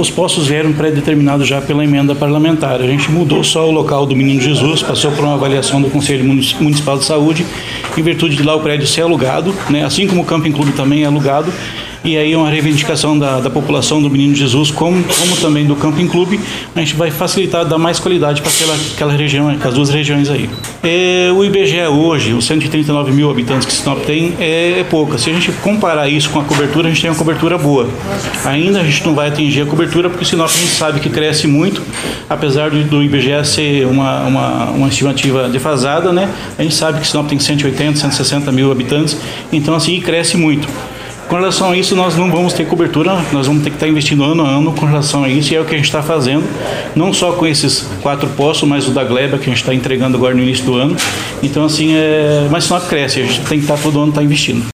os postos vieram pré-determinados já pela emenda parlamentar. A gente mudou só o local do Menino Jesus, passou por uma avaliação do Conselho Municipal de Saúde, em virtude de lá o prédio ser alugado, né? assim como o Camping Clube também é alugado e aí uma reivindicação da, da população do Menino Jesus, como, como também do Camping Clube, a gente vai facilitar, dar mais qualidade para aquela, aquela região, as duas regiões aí. É, o IBGE hoje, os 139 mil habitantes que Sinop tem, é, é pouca. Se a gente comparar isso com a cobertura, a gente tem uma cobertura boa. Ainda a gente não vai atingir a cobertura, porque Sinop a gente sabe que cresce muito, apesar do, do IBGE ser uma, uma, uma estimativa defasada, né? A gente sabe que Sinop tem 180, 160 mil habitantes, então assim, cresce muito. Com relação a isso, nós não vamos ter cobertura, nós vamos ter que estar investindo ano a ano com relação a isso, e é o que a gente está fazendo, não só com esses quatro postos, mas o da Gleba, que a gente está entregando agora no início do ano. Então, assim, é... mas Sinop cresce, a gente tem que estar todo ano estar investindo.